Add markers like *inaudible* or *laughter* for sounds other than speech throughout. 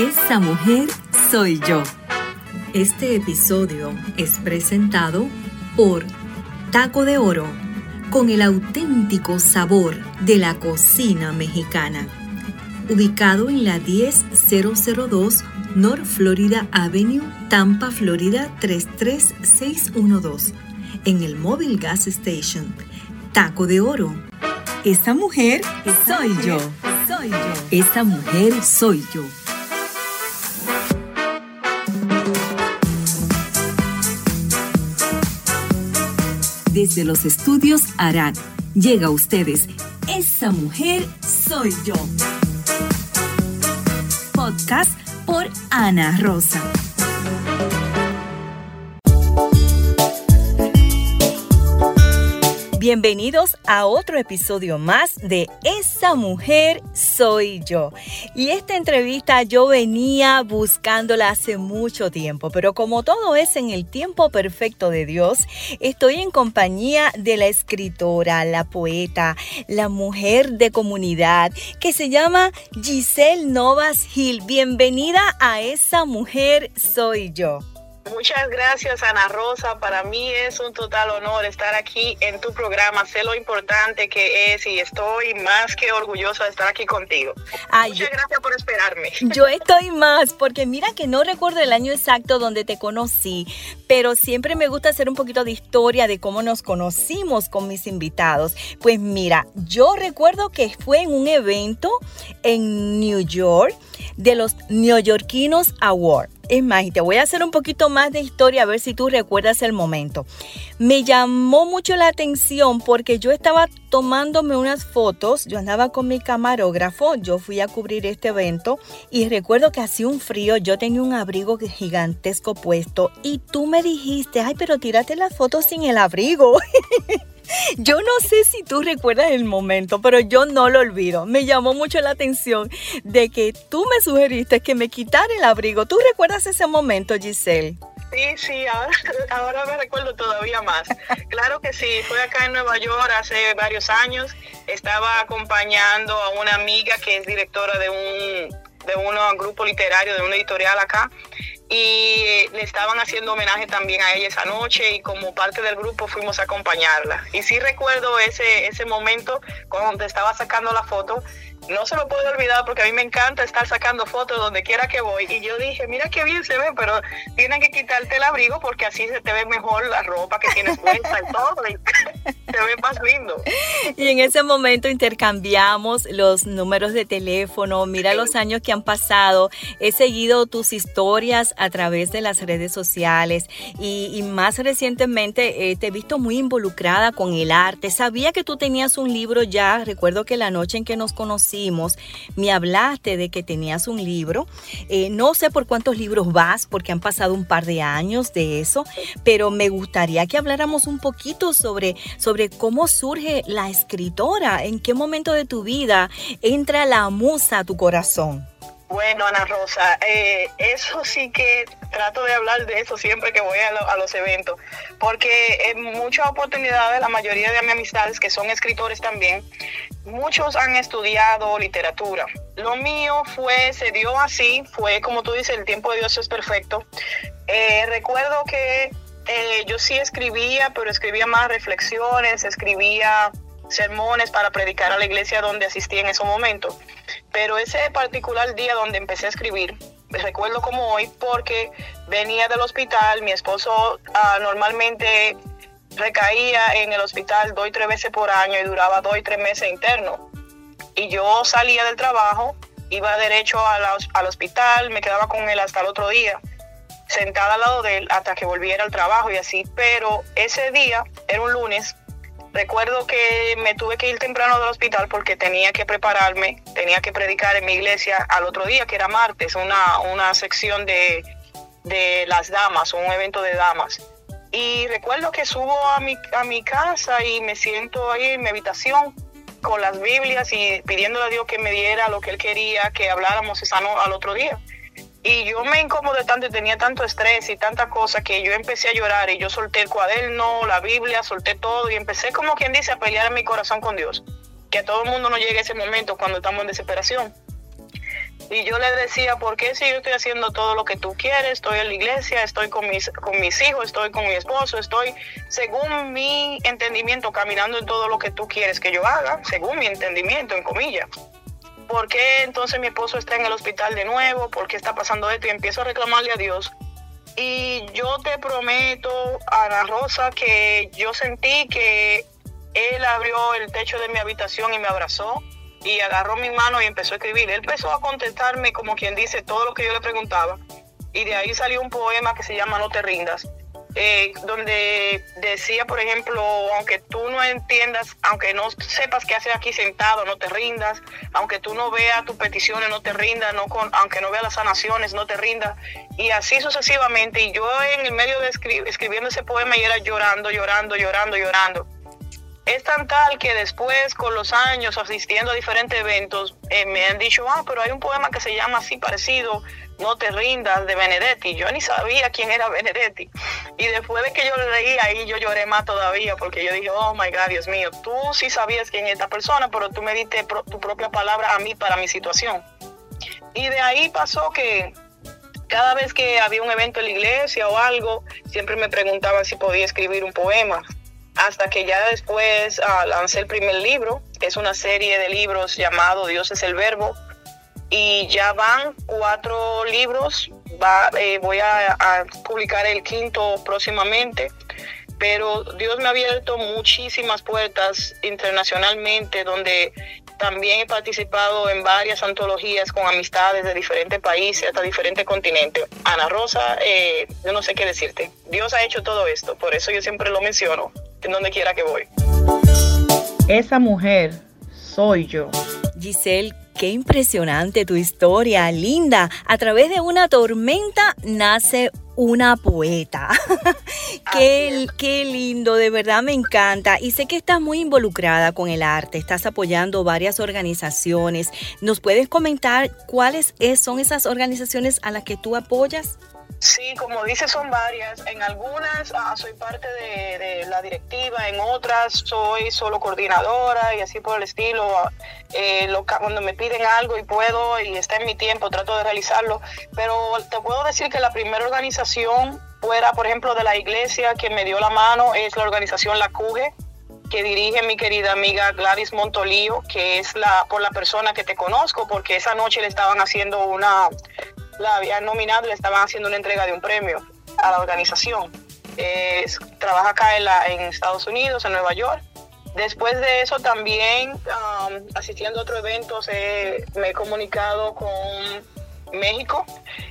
Esa mujer soy yo. Este episodio es presentado por Taco de Oro, con el auténtico sabor de la cocina mexicana. Ubicado en la 10002 North Florida Avenue, Tampa, Florida 33612, en el Mobile Gas Station. Taco de Oro. Esa mujer soy yo. Soy yo. Esa mujer soy yo. Desde los estudios Arad llega a ustedes Esa mujer soy yo. Podcast por Ana Rosa. Bienvenidos a otro episodio más de Esa mujer soy yo. Y esta entrevista yo venía buscándola hace mucho tiempo, pero como todo es en el tiempo perfecto de Dios, estoy en compañía de la escritora, la poeta, la mujer de comunidad que se llama Giselle Novas Gil. Bienvenida a Esa mujer soy yo. Muchas gracias, Ana Rosa. Para mí es un total honor estar aquí en tu programa. Sé lo importante que es y estoy más que orgullosa de estar aquí contigo. Muchas gracias por esperarme. Yo estoy más, porque mira que no recuerdo el año exacto donde te conocí, pero siempre me gusta hacer un poquito de historia de cómo nos conocimos con mis invitados. Pues mira, yo recuerdo que fue en un evento en New York de los Neoyorquinos Awards. Es más, y te voy a hacer un poquito más de historia a ver si tú recuerdas el momento. Me llamó mucho la atención porque yo estaba tomándome unas fotos, yo andaba con mi camarógrafo, yo fui a cubrir este evento y recuerdo que hacía un frío, yo tenía un abrigo gigantesco puesto y tú me dijiste, ay, pero tírate las fotos sin el abrigo. *laughs* Yo no sé si tú recuerdas el momento, pero yo no lo olvido. Me llamó mucho la atención de que tú me sugeriste que me quitara el abrigo. ¿Tú recuerdas ese momento, Giselle? Sí, sí, ahora, *laughs* me recuerdo todavía más. Claro que sí, fue acá en Nueva York hace varios años. Estaba acompañando a una amiga que es directora de un de un grupo literario, de una editorial acá, y le estaban haciendo homenaje también a ella esa noche y como parte del grupo fuimos a acompañarla. Y sí recuerdo ese, ese momento cuando estaba sacando la foto no se lo puedo olvidar porque a mí me encanta estar sacando fotos donde quiera que voy. Y yo dije, mira qué bien se ve, pero tienen que quitarte el abrigo porque así se te ve mejor la ropa que tienes puesta y todo. Y *laughs* se ve más lindo. Y en ese momento intercambiamos los números de teléfono. Mira los años que han pasado. He seguido tus historias a través de las redes sociales y, más recientemente eh, te he visto muy involucrada con el arte. Sabía que tú tenías un libro ya. Recuerdo que la noche en que nos conocimos, me hablaste de que tenías un libro. Eh, no sé por cuántos libros vas, porque han pasado un par de años de eso, pero me gustaría que habláramos un poquito sobre, sobre cómo surge la escritora, en qué momento de tu vida entra la musa a tu corazón. Bueno, Ana Rosa, eh, eso sí que trato de hablar de eso siempre que voy a, los eventos, porque en muchas oportunidades, la mayoría de mis amistades que son escritores también, muchos han estudiado literatura. Lo mío fue, se dio así, fue como tú dices, el tiempo de Dios es perfecto. Eh, recuerdo que eh, yo sí escribía, pero escribía más reflexiones, escribía sermones para predicar a la iglesia donde asistí en ese momento. Pero ese particular día donde empecé a escribir, recuerdo como hoy porque venía del hospital, mi esposo ah, normalmente recaía en el hospital dos y tres veces por año y duraba dos y tres meses interno. Y yo salía del trabajo, iba derecho al hospital, me quedaba con él hasta el otro día, sentada al lado de él hasta que volviera al trabajo y así. Pero ese día, era un lunes, Recuerdo que me tuve que ir temprano del hospital porque tenía que prepararme, tenía que predicar en mi iglesia al otro día, que era martes, una, una sección de, de las damas, un evento de damas. Y recuerdo que subo a mi, a mi casa y me siento ahí en mi habitación con las Biblias y pidiéndole a Dios que me diera lo que Él quería que habláramos esa no, al otro día. Y yo me incomodé tanto y tenía tanto estrés y tanta cosa que yo empecé a llorar y yo solté el cuaderno, la Biblia, solté todo y empecé como quien dice a pelear en mi corazón con Dios. Que a todo el mundo no llegue ese momento cuando estamos en desesperación. Y yo le decía, ¿por qué si yo estoy haciendo todo lo que tú quieres? Estoy en la iglesia, estoy con mis, con mis hijos, estoy con mi esposo, estoy, según mi entendimiento, caminando en todo lo que tú quieres que yo haga, según mi entendimiento, en comillas. ¿Por qué entonces mi esposo está en el hospital de nuevo? ¿Por qué está pasando esto? Y empiezo a reclamarle a Dios. Y yo te prometo, Ana Rosa, que yo sentí que él abrió el techo de mi habitación y me abrazó y agarró mi mano y empezó a escribir. Él empezó a contestarme como quien dice todo lo que yo le preguntaba. Y de ahí salió un poema que se llama No te rindas, eh, donde decía, por ejemplo, aunque tú no entiendas, aunque no sepas qué hacer aquí sentado, no te rindas, aunque tú no veas tus peticiones, no te rindas, no con, aunque no veas las sanaciones, no te rindas, y así sucesivamente. Y yo en el medio de escribiendo ese poema y era llorando, llorando, llorando, llorando es tan tal que después, con los años, asistiendo a diferentes eventos, eh, me han dicho, ah, pero hay un poema que se llama así parecido, No te rindas, de Benedetti. Yo ni sabía quién era Benedetti. Y después de que yo lo leí ahí, yo lloré más todavía, porque yo dije, oh my God, Dios mío, tú sí sabías quién es esta persona, pero tú me diste tu propia palabra a mí para mi situación. Y de ahí pasó que cada vez que había un evento en la iglesia o algo, siempre me preguntaban si podía escribir un poema hasta que ya después ah, lancé el primer libro. Es una serie de libros llamado Dios es el Verbo. Y ya van cuatro libros. Eh, voy a, publicar el quinto próximamente. Pero Dios me ha abierto muchísimas puertas internacionalmente donde también he participado en varias antologías con amistades de diferentes países, hasta diferentes continentes. Ana Rosa, eh, yo no sé qué decirte. Dios ha hecho todo esto, por eso yo siempre lo menciono en donde quiera que voy. Esa mujer soy yo. Giselle, qué impresionante tu historia, linda. A través de una tormenta nace una poeta. *laughs* qué, qué, lindo, de verdad me encanta. Y sé que estás muy involucrada con el arte, estás apoyando varias organizaciones. ¿Nos puedes comentar cuáles son esas organizaciones a las que tú apoyas? Sí, como dice, son varias. En algunas ah, soy parte de, la directiva, en otras soy solo coordinadora y así por el estilo. Eh, cuando me piden algo y puedo y está en mi tiempo, trato de realizarlo. Pero te puedo decir que la primera organización fuera, por ejemplo, de la iglesia que me dio la mano es la organización La Cuge que dirige mi querida amiga Gladys Montolío, que es la por la persona que te conozco, porque esa noche le estaban haciendo una la habían nominado le estaban haciendo una entrega de un premio a la organización. trabaja acá en, Estados Unidos, en Nueva York. Después de eso también, um, asistiendo a otros eventos, me he comunicado con México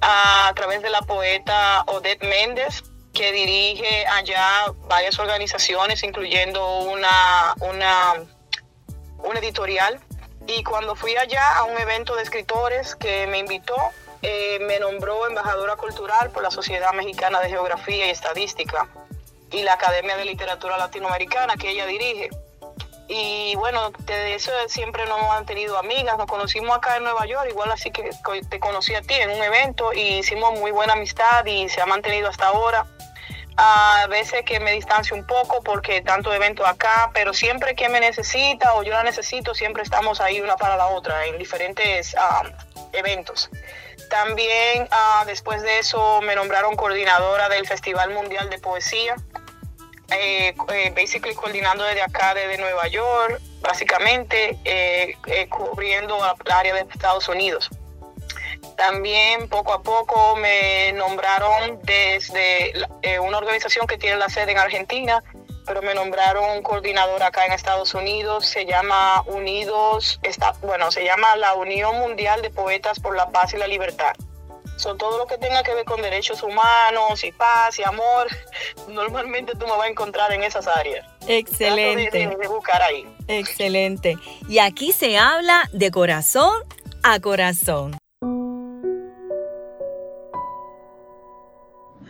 a, través de la poeta Odette Méndez, que dirige allá varias organizaciones, incluyendo una, una, una editorial. Y cuando fui allá a un evento de escritores que me invitó, eh, me nombró embajadora cultural por la Sociedad Mexicana de Geografía y Estadística y la Academia de Literatura Latinoamericana que ella dirige. Y bueno, de eso siempre nos han tenido amigas, nos conocimos acá en Nueva York, igual así que te conocí a ti en un evento y hicimos muy buena amistad y se ha mantenido hasta ahora. A veces que me distancio un poco porque tanto evento acá, pero siempre que me necesita o yo la necesito, siempre estamos ahí una para la otra en diferentes ah, eventos. También ah, después de eso me nombraron coordinadora del Festival Mundial de Poesía, eh, eh, basically coordinando desde acá, desde Nueva York, básicamente eh, cubriendo el área de Estados Unidos. También poco a poco me nombraron desde una organización que tiene la sede en Argentina, pero me nombraron coordinador acá en Estados Unidos, se llama Unidos, está, bueno, se llama la Unión Mundial de Poetas por la Paz y la Libertad. Son todo lo que tenga que ver con derechos humanos y paz y amor, *laughs* normalmente tú me vas a encontrar en esas áreas. Excelente. de buscar ahí. Excelente. Y aquí se habla de corazón a corazón.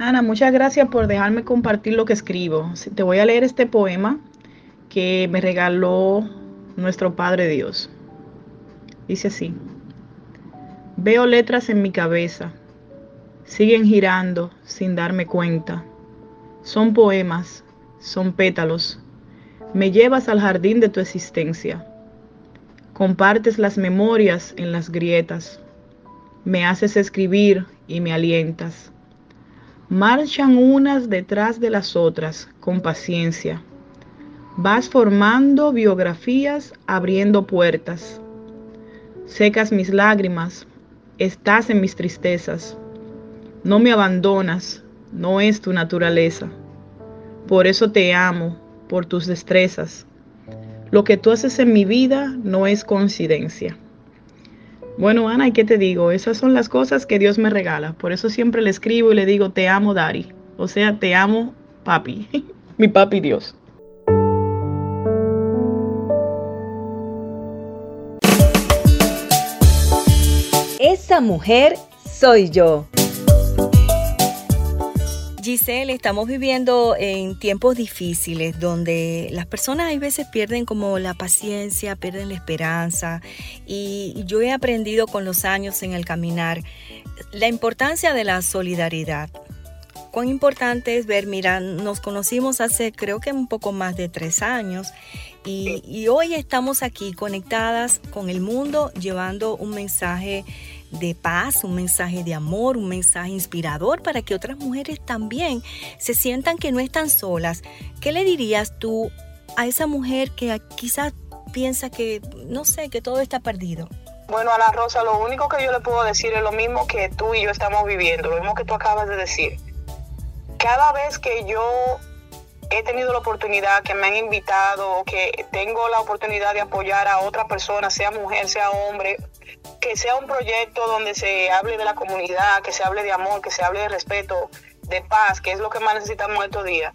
Ana, muchas gracias por dejarme compartir lo que escribo. Te voy a leer este poema que me regaló nuestro Padre Dios. Dice así. Veo letras en mi cabeza. Siguen girando sin darme cuenta. Son poemas, son pétalos. Me llevas al jardín de tu existencia. Compartes las memorias en las grietas. me haces escribir y me alientas. Marchan unas detrás de las otras con paciencia. Vas formando biografías, abriendo puertas. Secas mis lágrimas, estás en mis tristezas. No me abandonas, no es tu naturaleza. Por eso te amo, por tus destrezas. Lo que tú haces en mi vida no es coincidencia. Bueno, Ana, ¿y qué te digo? Esas son las cosas que Dios me regala. Por eso siempre le escribo y le digo, te amo, Dari. O sea, te amo, papi. *laughs* mi papi Dios. Esa mujer soy yo. Giselle, estamos viviendo en tiempos difíciles donde las personas a veces pierden como la paciencia, pierden la esperanza y yo he aprendido con los años en el caminar la importancia de la solidaridad. Cuán importante es ver, mira, nos conocimos hace creo que un poco más de tres años y, y hoy estamos aquí conectadas con el mundo llevando un mensaje de paz, un mensaje de amor, un mensaje inspirador para que otras mujeres también se sientan que no están solas. ¿Qué le dirías tú a esa mujer que quizás piensa que, no sé, que todo está perdido? Bueno, Ana Rosa, lo único que yo le puedo decir es lo mismo que tú y yo estamos viviendo, lo mismo que tú acabas de decir. Cada vez que yo he tenido la oportunidad, que me han invitado, que tengo la oportunidad de apoyar a otra persona, sea mujer, sea hombre, que sea un proyecto donde se hable de la comunidad, que se hable de amor, que se hable de respeto, de paz, que es lo que más necesitamos estos días.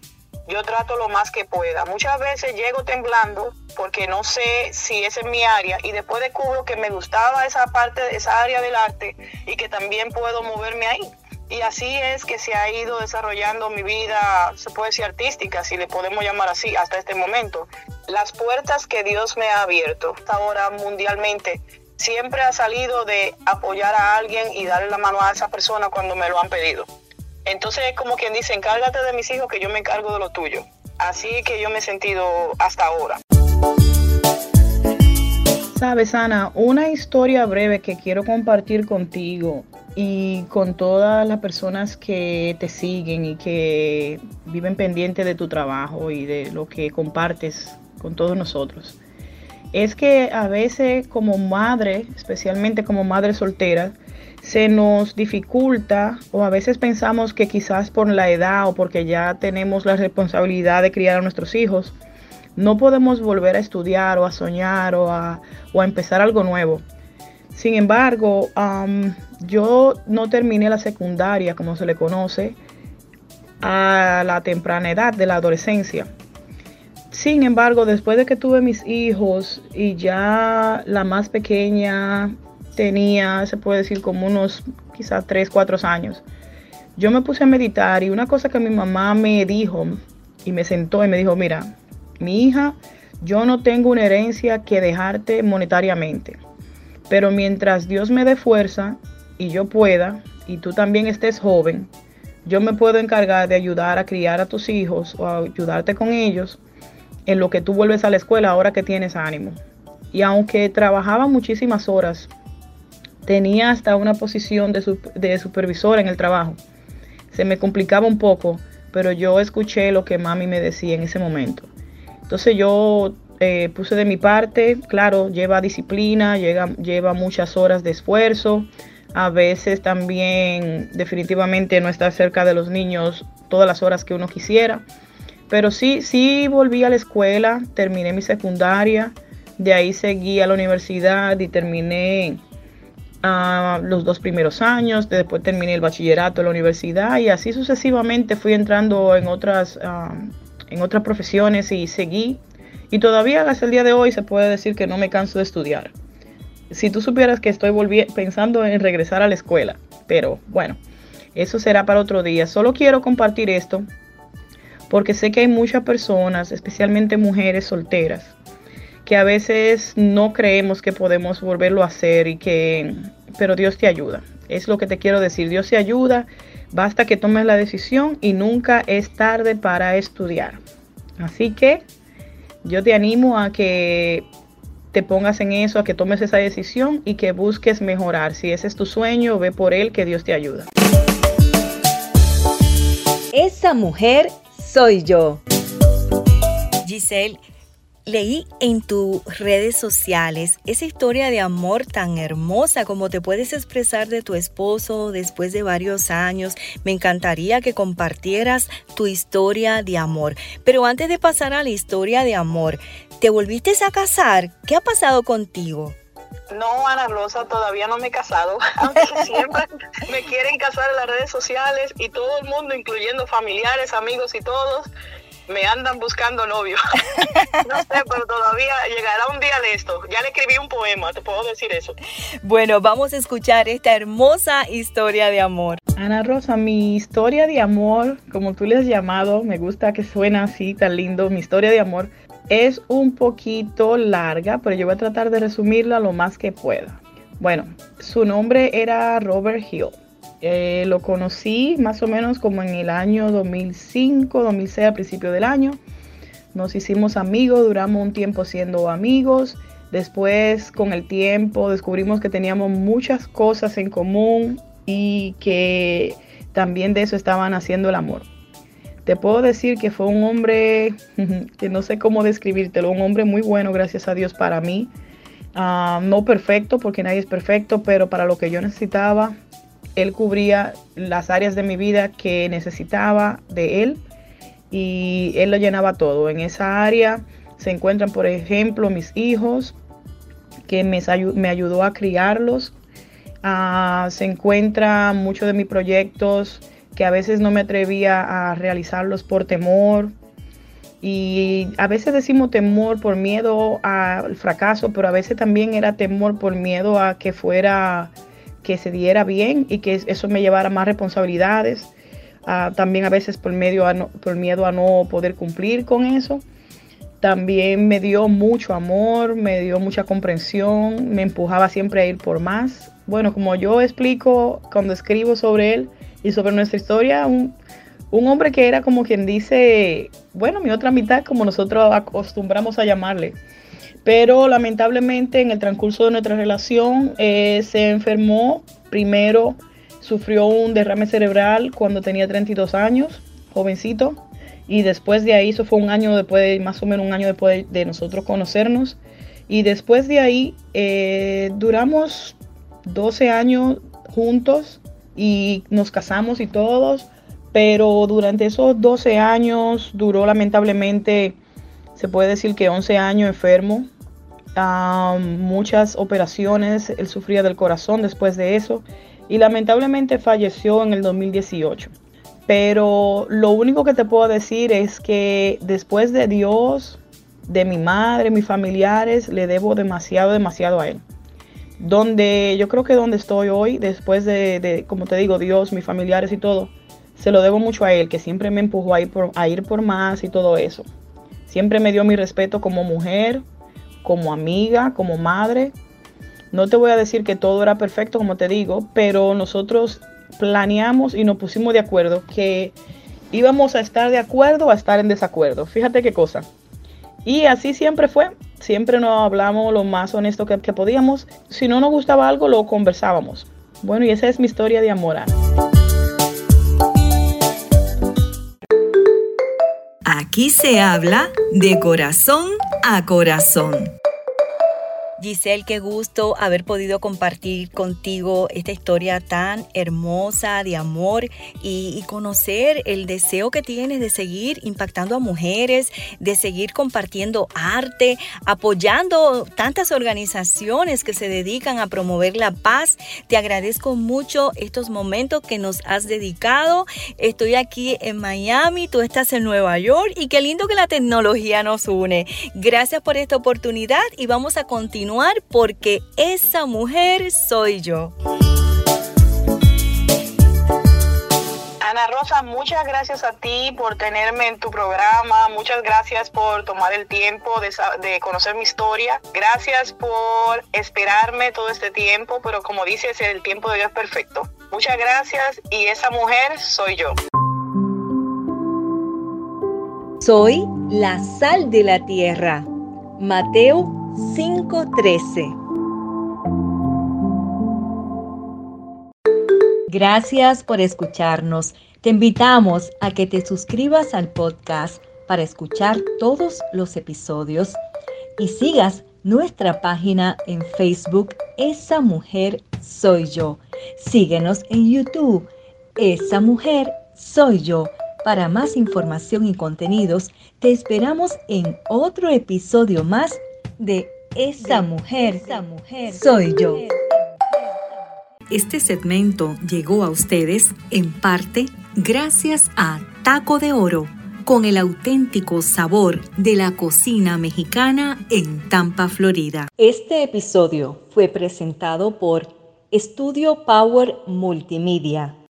Yo trato lo más que pueda. Muchas veces llego temblando porque no sé si esa es mi área y después descubro que me gustaba esa parte, esa área del arte y que también puedo moverme ahí. Y así es que se ha ido desarrollando mi vida, se puede decir artística, si le podemos llamar así, hasta este momento. Las puertas que Dios me ha abierto hasta ahora mundialmente siempre ha salido de apoyar a alguien y darle la mano a esa persona cuando me lo han pedido. Entonces es como quien dice, encárgate de mis hijos que yo me encargo de lo tuyo. Así que yo me he sentido hasta ahora. Sabes, Ana, una historia breve que quiero compartir contigo y con todas las personas que te siguen y que viven pendientes de tu trabajo y de lo que compartes con todos nosotros es que a veces como madre, especialmente como madre soltera, se nos dificulta o a veces pensamos que quizás por la edad o porque ya tenemos la responsabilidad de criar a nuestros hijos, no podemos volver a estudiar o a soñar o a, empezar algo nuevo. Sin embargo, yo no terminé la secundaria, como se le conoce, a la temprana edad de la adolescencia. Sin embargo, después de que tuve mis hijos y ya la más pequeña tenía, se puede decir, como unos quizás 3, 4 años, yo me puse a meditar y una cosa que mi mamá me dijo y me sentó y me dijo, mira, mi hija, yo no tengo una herencia que dejarte monetariamente, pero mientras Dios me dé fuerza y yo pueda, y tú también estés joven, yo me puedo encargar de ayudar a criar a tus hijos o a ayudarte con ellos en lo que tú vuelves a la escuela ahora que tienes ánimo. Y aunque trabajaba muchísimas horas, tenía hasta una posición de, de supervisora en el trabajo. Se me complicaba un poco, pero yo escuché lo que mami me decía en ese momento. Entonces yo eh, puse de mi parte, claro, lleva disciplina, lleva, lleva muchas horas de esfuerzo. A veces también definitivamente no está cerca de los niños todas las horas que uno quisiera. Pero sí, sí volví a la escuela, terminé mi secundaria, de ahí seguí a la universidad y terminé ah, los dos primeros años, después terminé el bachillerato en la universidad y así sucesivamente fui entrando en otras, ah, en otras profesiones y seguí. Y todavía hasta el día de hoy se puede decir que no me canso de estudiar. Si tú supieras que estoy pensando en regresar a la escuela, pero bueno, eso será para otro día. Solo quiero compartir esto porque sé que hay muchas personas, especialmente mujeres solteras, que a veces no creemos que podemos volverlo a hacer y que, pero Dios te ayuda. Es lo que te quiero decir, Dios te ayuda, basta que tomes la decisión y nunca es tarde para estudiar. Así que yo te animo a que te pongas en eso, a que tomes esa decisión y que busques mejorar. Si ese es tu sueño, ve por él, que Dios te ayuda. Esa mujer soy yo. Giselle, Leí en tus redes sociales esa historia de amor tan hermosa como te puedes expresar de tu esposo después de varios años. Me encantaría que compartieras tu historia de amor. Pero antes de pasar a la historia de amor, ¿te volviste a casar? ¿Qué ha pasado contigo? No, Ana Rosa, todavía no me he casado, *laughs* aunque siempre me quieren casar en las redes sociales y todo el mundo, incluyendo familiares, amigos y todos, me andan buscando novio. *laughs* no sé, pero todavía llegará un día de esto. Ya le escribí un poema, te puedo decir eso. Bueno, vamos a escuchar esta hermosa historia de amor. Ana Rosa, mi historia de amor, como tú le has llamado, me gusta que suena así tan lindo, mi historia de amor es un poquito larga, pero yo voy a tratar de resumirla lo más que pueda. Bueno, su nombre era Robert Hill. Eh, lo conocí más o menos como en el año 2005, 2006, al principio del año. Nos hicimos amigos, duramos un tiempo siendo amigos. Después, con el tiempo, descubrimos que teníamos muchas cosas en común y que también de eso estaban haciendo el amor. Te puedo decir que fue un hombre, *laughs* que no sé cómo describírtelo, un hombre muy bueno, gracias a Dios, para mí. Ah, no perfecto, porque nadie es perfecto, pero para lo que yo necesitaba, él cubría las áreas de mi vida que necesitaba de él y él lo llenaba todo. En esa área se encuentran, por ejemplo, mis hijos, que me, ayudó a criarlos. Ah, se encuentran muchos de mis proyectos que a veces no me atrevía a realizarlos por temor. Y a veces decimos temor por miedo al fracaso, pero a veces también era temor por miedo a que fuera que se diera bien y que eso me llevara más responsabilidades. Ah, también a veces por, medio miedo a no poder cumplir con eso. También me dio mucho amor, me dio mucha comprensión, me empujaba siempre a ir por más. Bueno, como yo explico cuando escribo sobre él y sobre nuestra historia, un hombre que era como quien dice, bueno, mi otra mitad, como nosotros acostumbramos a llamarle pero lamentablemente en el transcurso de nuestra relación eh, se enfermó. Primero sufrió un derrame cerebral cuando tenía 32 años, jovencito. Y después de ahí, eso fue un año después, más o menos un año después de nosotros conocernos. Y después de ahí, eh, duramos 12 años juntos y nos casamos y todos. Pero durante esos 12 años duró lamentablemente, se puede decir que 11 años enfermo muchas operaciones, él sufría del corazón después de eso y lamentablemente falleció en el 2018. Pero lo único que te puedo decir es que después de Dios, de mi madre, mis familiares, le debo demasiado, demasiado a Él. Donde yo creo que donde estoy hoy, después de, como te digo, Dios, mis familiares y todo, se lo debo mucho a Él, que siempre me empujó a ir por, a ir por más y todo eso. Siempre me dio mi respeto como mujer, como amiga, como madre. No te voy a decir que todo era perfecto, como te digo, pero nosotros planeamos y nos pusimos de acuerdo que íbamos a estar de acuerdo o a estar en desacuerdo. Fíjate qué cosa. Y así siempre fue. Siempre nos hablamos lo más honesto que, que podíamos. Si no nos gustaba algo, lo conversábamos. Bueno, y esa es mi historia de amor. Aquí se habla de corazón a corazón. Giselle, qué gusto haber podido compartir contigo esta historia tan hermosa de amor y, conocer el deseo que tienes de seguir impactando a mujeres, de seguir compartiendo arte, apoyando tantas organizaciones que se dedican a promover la paz. Te agradezco mucho estos momentos que nos has dedicado. Estoy aquí en Miami, tú estás en Nueva York y qué lindo que la tecnología nos une. Gracias por esta oportunidad y vamos a continuar porque esa mujer soy yo. Ana Rosa, muchas gracias a ti por tenerme en tu programa, muchas gracias por tomar el tiempo de, de, conocer mi historia, gracias por esperarme todo este tiempo, pero como dices, el tiempo de Dios es perfecto. Muchas gracias y esa mujer soy yo. Soy la sal de la tierra. Mateo 513. Gracias por escucharnos. Te invitamos a que te suscribas al podcast para escuchar todos los episodios y sigas nuestra página en Facebook, Esa Mujer Soy Yo. Síguenos en YouTube, Esa Mujer Soy Yo. Para más información y contenidos, te esperamos en otro episodio más de Esa Mujer, Esa mujer Soy Yo. Este segmento llegó a ustedes en parte gracias a Taco de Oro con el auténtico sabor de la cocina mexicana en Tampa, Florida. Este episodio fue presentado por Estudio Power Multimedia